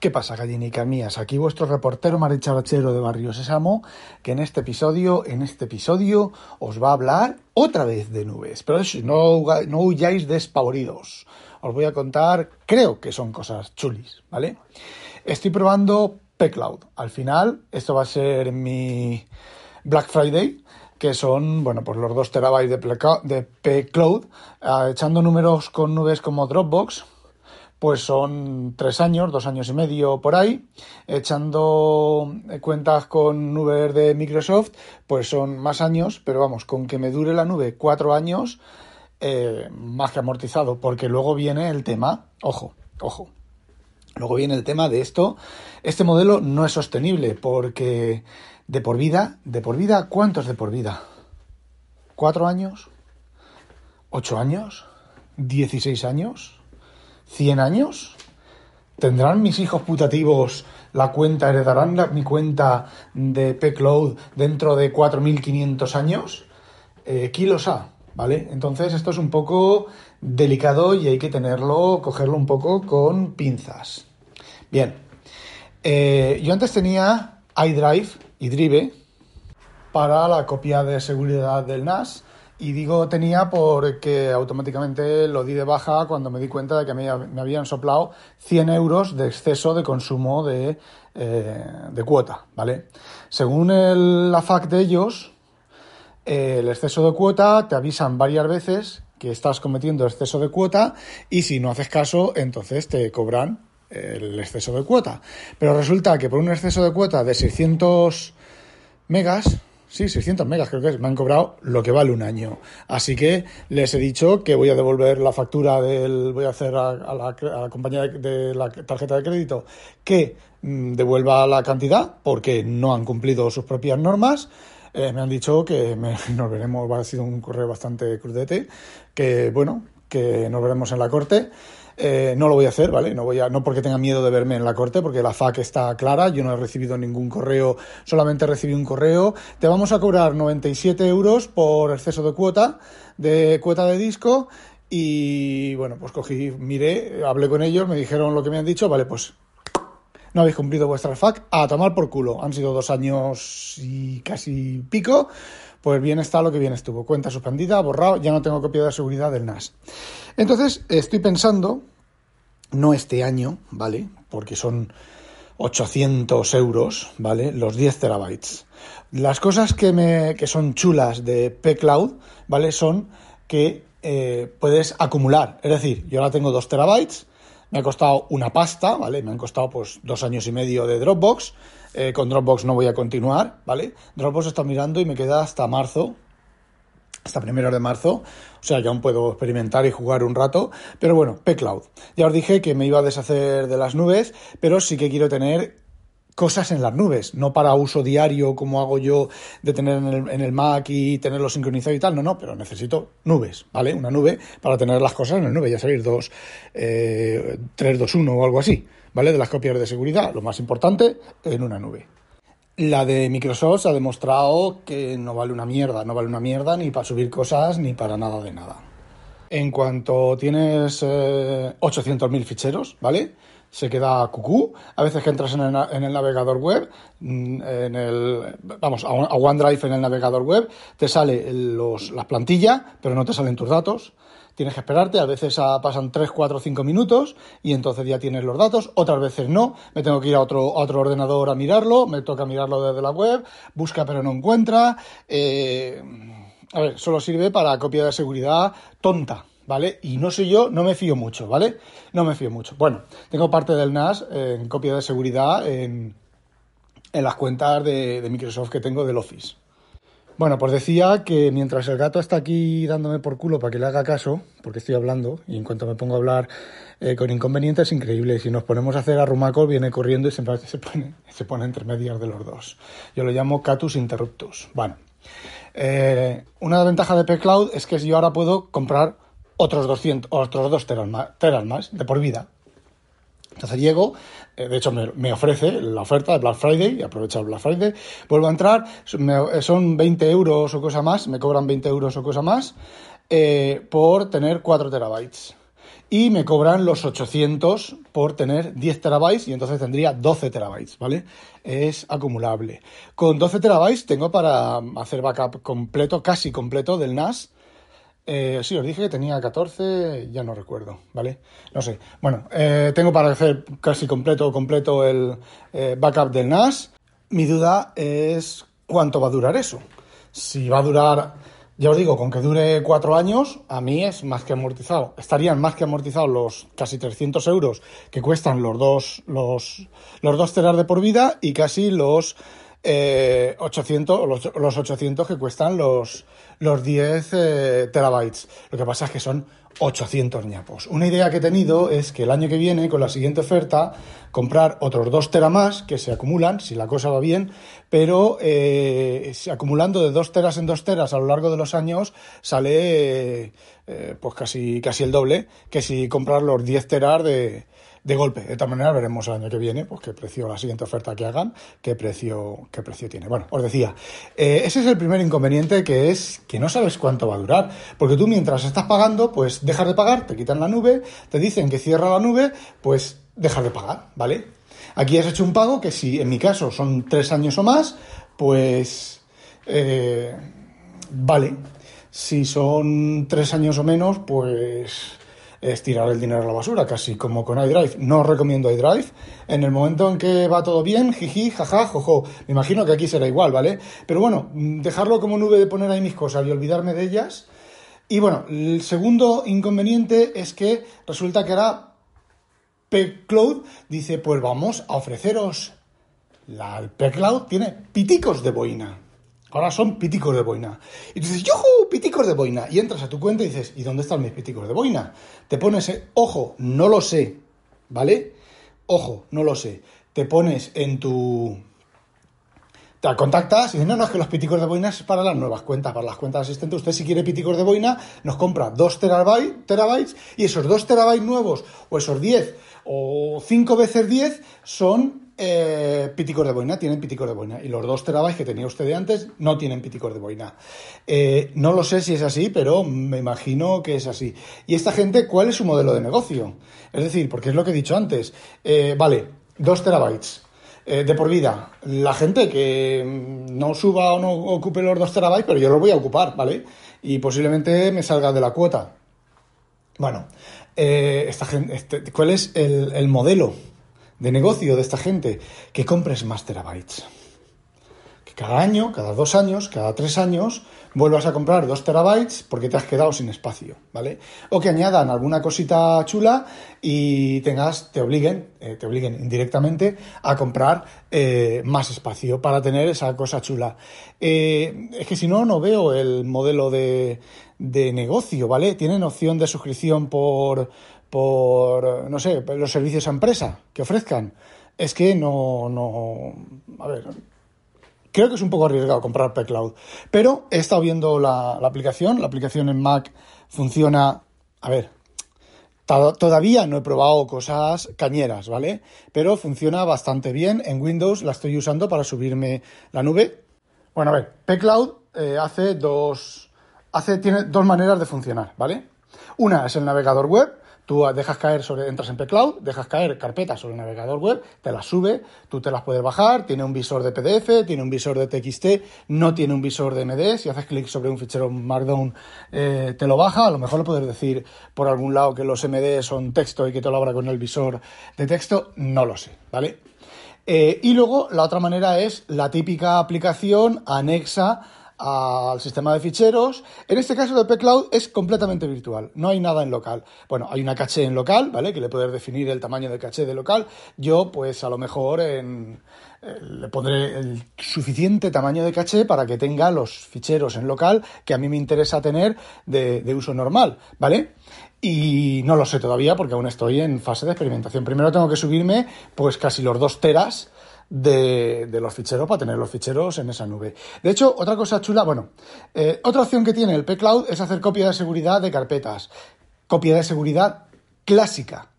¿Qué pasa, gallinicas mías? Aquí vuestro reportero maricharachero de Barrio Sésamo, que en este episodio, en este episodio, os va a hablar otra vez de nubes. Pero eso, no, no huyáis despavoridos. Os voy a contar, creo que son cosas chulis, ¿vale? Estoy probando P-Cloud. Al final, esto va a ser mi Black Friday, que son, bueno, pues los 2 terabytes de P-Cloud, ah, echando números con nubes como Dropbox, pues son tres años, dos años y medio por ahí. Echando cuentas con nubes de Microsoft, pues son más años, pero vamos, con que me dure la nube cuatro años, eh, más que amortizado, porque luego viene el tema, ojo, ojo, luego viene el tema de esto. Este modelo no es sostenible porque de por vida, de por vida, ¿cuántos de por vida? ¿Cuatro años? ¿Ocho años? ¿Dieciséis años? ¿100 años? ¿Tendrán mis hijos putativos la cuenta, heredarán mi cuenta de P-Cloud dentro de 4.500 años? Eh, kilos A, ¿vale? Entonces esto es un poco delicado y hay que tenerlo, cogerlo un poco con pinzas. Bien, eh, yo antes tenía iDrive y Drive para la copia de seguridad del NAS y digo tenía porque automáticamente lo di de baja cuando me di cuenta de que me, habían soplado 100 euros de exceso de consumo de, eh, cuota, ¿vale? Según el, la FAC de ellos, el exceso de cuota te avisan varias veces que estás cometiendo exceso de cuota y si no haces caso, entonces te cobran el exceso de cuota. Pero resulta que por un exceso de cuota de 600 megas, Sí, 600 megas creo que es. Me han cobrado lo que vale un año. Así que les he dicho que voy a devolver la factura del... Voy a hacer a, la, compañía de, la tarjeta de crédito que mm, devuelva la cantidad porque no han cumplido sus propias normas. Eh, me han dicho que nos veremos, va a ser un correo bastante crudete, que bueno, que nos veremos en la corte. Eh, no lo voy a hacer, ¿vale? No, voy a, no porque tenga miedo de verme en la corte, porque la FAC está clara, yo no he recibido ningún correo, solamente recibí un correo. Te vamos a cobrar 97 euros por exceso de cuota, de cuota de disco, y bueno, pues cogí, miré, hablé con ellos, me dijeron lo que me han dicho, vale, pues no habéis cumplido vuestra FAC, a tomar por culo. Han sido dos años y casi pico, pues bien está lo que bien estuvo. Cuenta suspendida, borrado, ya no tengo copia de seguridad del NAS. Entonces, estoy pensando no este año, ¿vale? Porque son 800 euros, ¿vale? Los 10 terabytes. Las cosas que, me, que son chulas de P-Cloud, ¿vale? Son que eh, puedes acumular. Es decir, yo ahora tengo 2 terabytes, me ha costado una pasta, ¿vale? Me han costado pues dos años y medio de Dropbox. Eh, con Dropbox no voy a continuar, ¿vale? Dropbox está mirando y me queda hasta marzo hasta primeros de marzo, o sea que aún puedo experimentar y jugar un rato, pero bueno, P-Cloud. Ya os dije que me iba a deshacer de las nubes, pero sí que quiero tener cosas en las nubes, no para uso diario como hago yo de tener en el, Mac y tenerlo sincronizado y tal, no, no, pero necesito nubes, ¿vale? Una nube para tener las cosas en la nube, ya sabéis, dos, eh, 3, 2, 1 o algo así, ¿vale? De las copias de seguridad, lo más importante, en una nube. La de Microsoft ha demostrado que no vale una mierda, no vale una mierda ni para subir cosas ni para nada de nada. En cuanto tienes 800.000 eh, ficheros, ¿vale? Se queda cucú. A veces que entras en el, navegador web, mm, en el, vamos, a OneDrive en el navegador web, te sale los, las plantillas, pero no te salen tus datos. Tienes que esperarte, a veces pasan 3, 4, 5 minutos y entonces ya tienes los datos, otras veces no, me tengo que ir a otro, otro ordenador a mirarlo, me toca mirarlo desde la web, busca pero no encuentra, eh, a ver, solo sirve para copia de seguridad tonta, ¿vale? Y no sé yo, no me fío mucho, ¿vale? No me fío mucho. Bueno, tengo parte del NAS en copia de seguridad en, en las cuentas de Microsoft que tengo del Office. Bueno, pues decía que mientras el gato está aquí dándome por culo para que le haga caso, porque estoy hablando, y en cuanto me pongo a hablar eh, con inconvenientes, es increíble. Si nos ponemos a hacer arrumacos, viene corriendo y se pone, se pone entre medias de los dos. Yo lo llamo catus interruptus. Bueno, eh, una ventaja de P-Cloud es que yo ahora puedo comprar otros 200, otros 2 teras más de por vida. Entonces llego, eh, de hecho me, ofrece la oferta de Black Friday, y aprovecho el Black Friday, vuelvo a entrar, son 20 euros o cosa más, me cobran 20 euros o cosa más, eh, por tener 4 terabytes. y me cobran los 800 por tener 10 terabytes y entonces tendría 12 terabytes, ¿vale? Es acumulable. Con 12 terabytes tengo para hacer backup completo, casi completo del NAS. Eh, sí, os dije que tenía 14, ya no recuerdo, ¿vale? No sé. Bueno, eh, tengo para hacer casi completo, completo el eh, backup del NAS. Mi duda es cuánto va a durar eso. Si va a durar ya os digo, con que dure cuatro años, a mí es más que amortizado. Estarían más que amortizados los casi 300 euros que cuestan los dos, los, los dos teras de por vida y casi los 800, eh, los, 800 que cuestan los, los 10 eh, terabytes. Lo que pasa es que son 800 ñapos. Una idea que he tenido es que el año que viene, con la siguiente oferta, comprar otros 2 teras más que se acumulan, si la cosa va bien, pero eh, acumulando de 2 teras en 2 teras a lo largo de los años sale pues casi, casi el doble que si comprar los 10 teras de, de golpe. De tal manera veremos el año que viene pues qué precio, la siguiente oferta que hagan, qué precio, qué precio tiene. Bueno, os decía, eh, ese es el primer inconveniente que es que no sabes cuánto va a durar. Porque tú mientras estás pagando, pues dejas de pagar, te quitan la nube, te dicen que cierra la nube, pues dejas de pagar, ¿vale? Aquí has hecho un pago que si en mi caso son tres años o más, pues eh, vale. Si son tres años o menos, pues es tirar el dinero a la basura, casi como con iDrive. No recomiendo iDrive. En el momento en que va todo bien, jiji, jaja, jojo. Me imagino que aquí será igual, ¿vale? Pero bueno, dejarlo como nube de poner ahí mis cosas y olvidarme de ellas. Y bueno, el segundo inconveniente es que resulta que ahora Cloud dice, pues vamos a ofreceros. La Cloud tiene piticos de boina. Ahora son piticos de boina. Y tú dices, ¡yujú! Piticos de boina. Y entras a tu cuenta y dices, ¿y dónde están mis piticos de boina? Te pones, ojo, no lo sé, ¿vale? Ojo, no lo sé. Te pones en tu. Te contactas y dices, no, no, es que los piticos de boina es para las nuevas cuentas, para las cuentas asistentes. Usted, si quiere piticos de boina, nos compra 2 terabytes, terabytes y esos 2 terabytes nuevos, o esos 10, o 5 veces 10, son eh, de boina, tienen piticos de boina. Y los dos terabytes que tenía usted de antes no tienen piticos de boina. Eh, no lo sé si es así, pero me imagino que es así. ¿Y esta gente cuál es su modelo de negocio? Es decir, porque es lo que he dicho antes. Eh, vale, dos terabytes. de por vida, la gente que no suba o no ocupe los dos terabytes, pero yo los voy a ocupar, ¿vale? Y posiblemente me salga de la cuota. Bueno, esta gente, este, ¿cuál es el modelo de negocio de esta gente, que compres más terabytes. Que cada año, cada dos años, cada tres años, vuelvas a comprar dos terabytes porque te has quedado sin espacio, ¿vale? O que añadan alguna cosita chula y tengas, te obliguen, eh, te obliguen indirectamente a comprar eh, más espacio para tener esa cosa chula. Eh, es que si no, no veo el modelo de, de negocio, ¿vale? Tienen opción de suscripción por por, no sé, los servicios a empresa que ofrezcan. Es que no, no, a ver, creo que es un poco arriesgado comprar P-Cloud. Pero he estado viendo la, aplicación, la aplicación en Mac funciona, a ver, Todavía no he probado cosas cañeras, ¿vale? Pero funciona bastante bien. En Windows la estoy usando para subirme la nube. Bueno, a ver, P-Cloud eh, hace dos. Hace, tiene dos maneras de funcionar, ¿vale? Una es el navegador web, Tú dejas caer sobre, entras en P-Cloud, dejas caer carpetas sobre el navegador web, te las sube, tú te las puedes bajar, tiene un visor de PDF, tiene un visor de TXT, no tiene un visor de MD, si haces clic sobre un fichero Markdown eh, te lo baja, a lo mejor lo puedes decir por algún lado que los MD son texto y que te lo abra con el visor de texto, no lo sé, ¿vale? Eh, y luego la otra manera es la típica aplicación anexa al sistema de ficheros. En este caso de P-Cloud es completamente virtual, no hay nada en local. Bueno, hay una caché en local, ¿vale? Que le puedes definir el tamaño de caché de local. Yo, pues a lo mejor en, eh, le pondré el suficiente tamaño de caché para que tenga los ficheros en local que a mí me interesa tener de, de uso normal, ¿vale? Y no lo sé todavía porque aún estoy en fase de experimentación. Primero tengo que subirme pues casi los dos teras de, los ficheros para tener los ficheros en esa nube. De hecho, otra cosa chula, bueno, eh, otra opción que tiene el P-Cloud es hacer copia de seguridad de carpetas. Copia de seguridad clásica.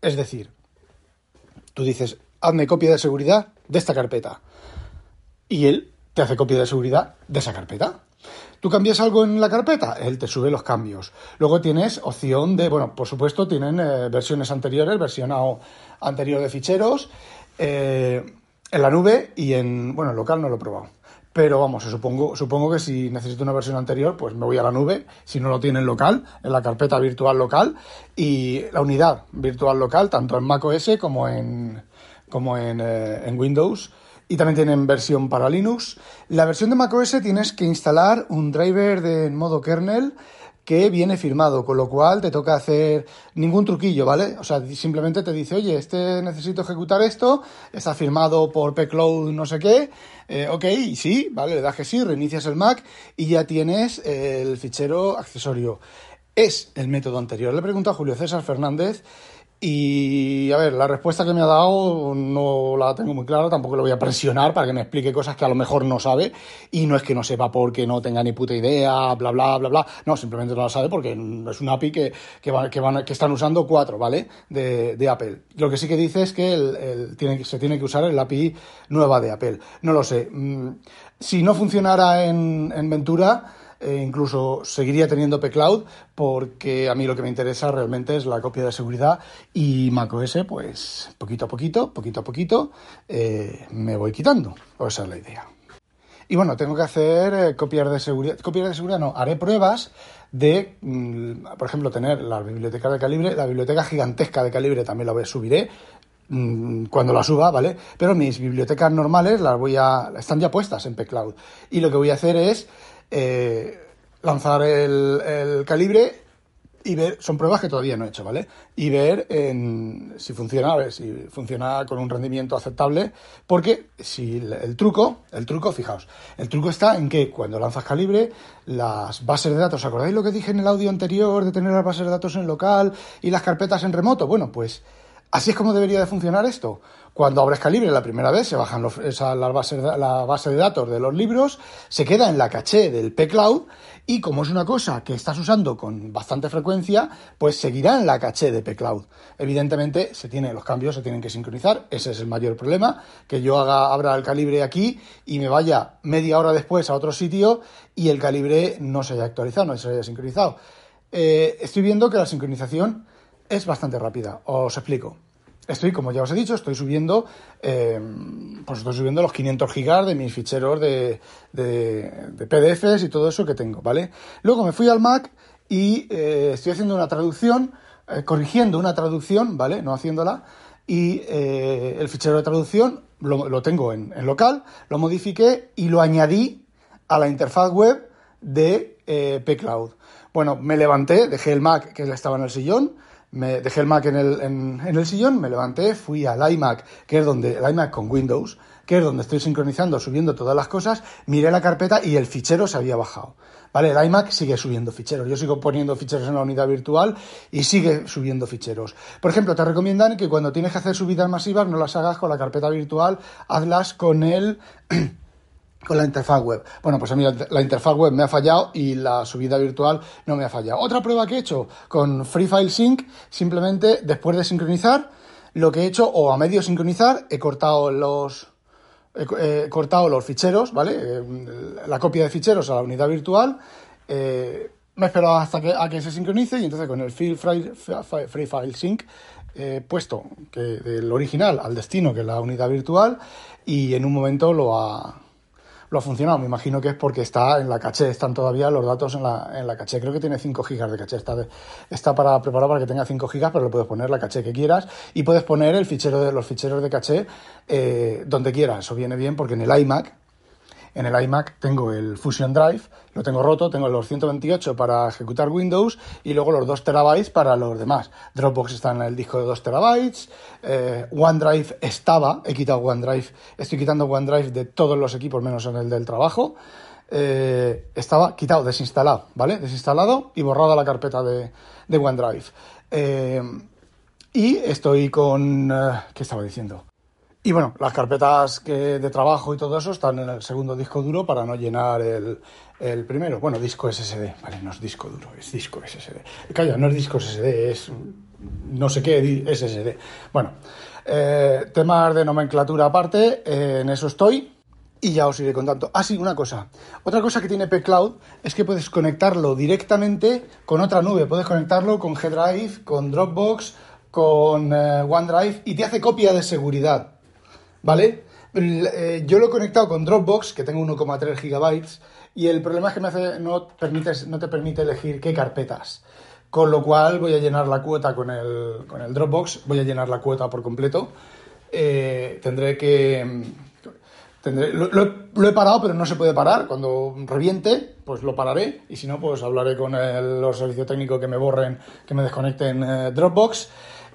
Es decir, tú dices, hazme copia de seguridad de esta carpeta. Y él te hace copia de seguridad de esa carpeta. Tú cambias algo en la carpeta, él te sube los cambios. Luego tienes opción de, bueno, por supuesto, tienen eh, versiones anteriores, versión anterior de ficheros, eh, en la nube y en, bueno, en local no lo he probado. Pero vamos, supongo, supongo que si necesito una versión anterior, pues me voy a la nube, si no lo tiene en local, en la carpeta virtual local, y la unidad virtual local, tanto en macOS como en, como eh, en Windows y también tienen versión para Linux. La versión de macOS tienes que instalar un driver de modo kernel que viene firmado, con lo cual te toca hacer ningún truquillo, ¿vale? O sea, simplemente te dice, oye, este necesito ejecutar esto, está firmado por pcloud no sé qué, eh, ok, sí, ¿vale? Le das que sí, reinicias el Mac y ya tienes el fichero accesorio. Es el método anterior. Le pregunto a Julio César Fernández y a ver, la respuesta que me ha dado no la tengo muy clara, tampoco le voy a presionar para que me explique cosas que a lo mejor no sabe. Y no es que no sepa porque no tenga ni puta idea, bla, bla, bla, bla. No, simplemente no la sabe porque es una API que, que, van, que, están usando cuatro, ¿vale? De, de, Apple. Lo que sí que dice es que el, tiene, se tiene que usar el API nueva de Apple. No lo sé. Mm, si no funcionara en, en Ventura e incluso seguiría teniendo pCloud porque a mí lo que me interesa realmente es la copia de seguridad y macOS pues poquito a poquito, poquito a poquito eh, me voy quitando. esa es la idea. Y bueno, tengo que hacer eh, copias de seguridad. Copias de seguridad no, haré pruebas de, mm, por ejemplo, tener la biblioteca de calibre, la biblioteca gigantesca de calibre también la subiré mm, cuando la suba, ¿vale? Pero mis bibliotecas normales las voy a, están ya puestas en pCloud. Y lo que voy a hacer es eh, lanzar el, calibre y ver, son pruebas que todavía no he hecho, ¿vale? Y ver en, si funciona, a ver si funciona con un rendimiento aceptable, porque si el, truco, el truco, fijaos, el truco está en que cuando lanzas calibre, las bases de datos, ¿acordáis lo que dije en el audio anterior de tener las bases de datos en local y las carpetas en remoto? Bueno, pues así es como debería de funcionar esto. Cuando abres Calibre la primera vez, se bajan esa, la, base, la base de datos de los libros, se queda en la caché del pCloud y como es una cosa que estás usando con bastante frecuencia, pues seguirá en la caché de pCloud. Evidentemente, se tiene, los cambios se tienen que sincronizar, ese es el mayor problema, que yo haga, abra el calibre aquí y me vaya media hora después a otro sitio y el calibre no se haya actualizado, no se haya sincronizado. Eh, estoy viendo que la sincronización es bastante rápida, os explico estoy, como ya os he dicho, estoy subiendo, eh, pues estoy subiendo los 500 gigas de mis ficheros de, de, PDFs y todo eso que tengo, ¿vale? Luego me fui al Mac y eh, estoy haciendo una traducción, eh, corrigiendo una traducción, ¿vale? No haciéndola. Y el fichero de traducción lo, tengo en, en, local, lo modifiqué y lo añadí a la interfaz web de pCloud. Bueno, me levanté, dejé el Mac que estaba en el sillón, me dejé el Mac en el, en, el sillón, me levanté, fui al iMac, que es donde, el iMac con Windows, que es donde estoy sincronizando, subiendo todas las cosas, miré la carpeta y el fichero se había bajado. ¿Vale? El iMac sigue subiendo ficheros. Yo sigo poniendo ficheros en la unidad virtual y sigue subiendo ficheros. Por ejemplo, te recomiendan que cuando tienes que hacer subidas masivas no las hagas con la carpeta virtual, hazlas con el con la interfaz web. Bueno, pues a mí la interfaz web me ha fallado y la subida virtual no me ha fallado. Otra prueba que he hecho con Free File Sync, simplemente después de sincronizar, lo que he hecho, o a medio sincronizar, he cortado los, he, cortado los ficheros, ¿vale? Eh, la copia de ficheros a la unidad virtual. Eh, me he esperado hasta que, a que se sincronice y entonces con el Free, free File Sync he puesto que del original al destino, que es la unidad virtual, y en un momento lo ha, lo ha funcionado. Me imagino que es porque está en la caché, están todavía los datos en la, en la caché. Creo que tiene 5 gigas de caché. Está, está para preparado para que tenga 5 gigas, pero le puedes poner la caché que quieras y puedes poner el fichero de los ficheros de caché eh, donde quieras. Eso viene bien porque en el iMac en el iMac tengo el Fusion Drive, lo tengo roto, tengo los 128 para ejecutar Windows y luego los 2 terabytes para los demás. Dropbox está en el disco de 2 terabytes, eh, OneDrive estaba, he quitado OneDrive, estoy quitando OneDrive de todos los equipos menos en el del trabajo. Eh, estaba quitado, desinstalado, ¿vale? Desinstalado y borrada la carpeta de, OneDrive. Eh, y estoy con... ¿Qué estaba diciendo? Y bueno, las carpetas que de trabajo y todo eso están en el segundo disco duro para no llenar el, primero. Bueno, disco SSD, vale, no es disco duro, es disco SSD. Calla, no es disco SSD, es no sé qué SSD. Bueno, eh, temas de nomenclatura aparte, eh, en eso estoy. y ya os iré contando. Ah, sí, una cosa. Otra cosa que tiene pCloud es que puedes conectarlo directamente con otra nube. Puedes conectarlo con G-Drive, con Dropbox, con eh, OneDrive y te hace copia de seguridad. ¿Vale? Eh, yo lo he conectado con Dropbox, que tengo 1,3 gigabytes, y el problema es que me hace, no, permites, no te permite elegir qué carpetas. Con lo cual voy a llenar la cuota con el, con el Dropbox, voy a llenar la cuota por completo. Eh, tendré que... Tendré, lo, he parado, pero no se puede parar. Cuando reviente, pues lo pararé. Y si no, pues hablaré con el, los servicios técnicos que me borren, que me desconecten eh, Dropbox.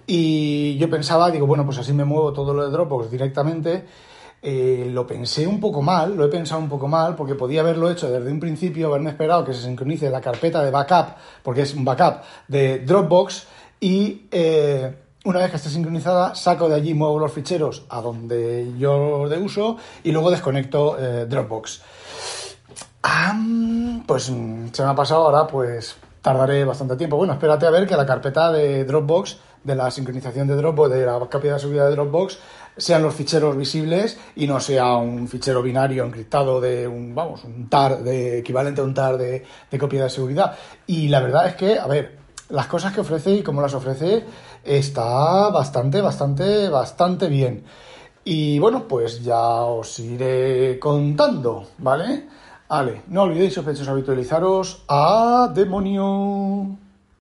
Y yo pensaba, digo, bueno, pues así me muevo todo lo de Dropbox directamente eh, lo pensé un poco mal, lo he pensado un poco mal, porque podía haberlo hecho desde un principio, haberme esperado que se sincronice la carpeta de backup, porque es un backup de Dropbox, y eh, una vez que esté sincronizada, saco de allí, muevo los ficheros a donde yo de uso y luego desconecto eh, Dropbox. pues mm, se me ha pasado ahora, pues tardaré bastante tiempo. Bueno, espérate a ver que la carpeta de Dropbox, de la sincronización de Dropbox, de la copia de seguridad de Dropbox, sean los ficheros visibles y no sea un fichero binario encriptado de un, vamos, un TAR de, equivalente a un TAR de, de copia de seguridad. Y la verdad es que, a ver, las cosas que ofrece y cómo las ofrece está bastante, bastante, bastante bien. Y bueno, pues ya os iré contando, ¿vale? Vale, no olvidéis, sospechosos, habitualizaros a demonio.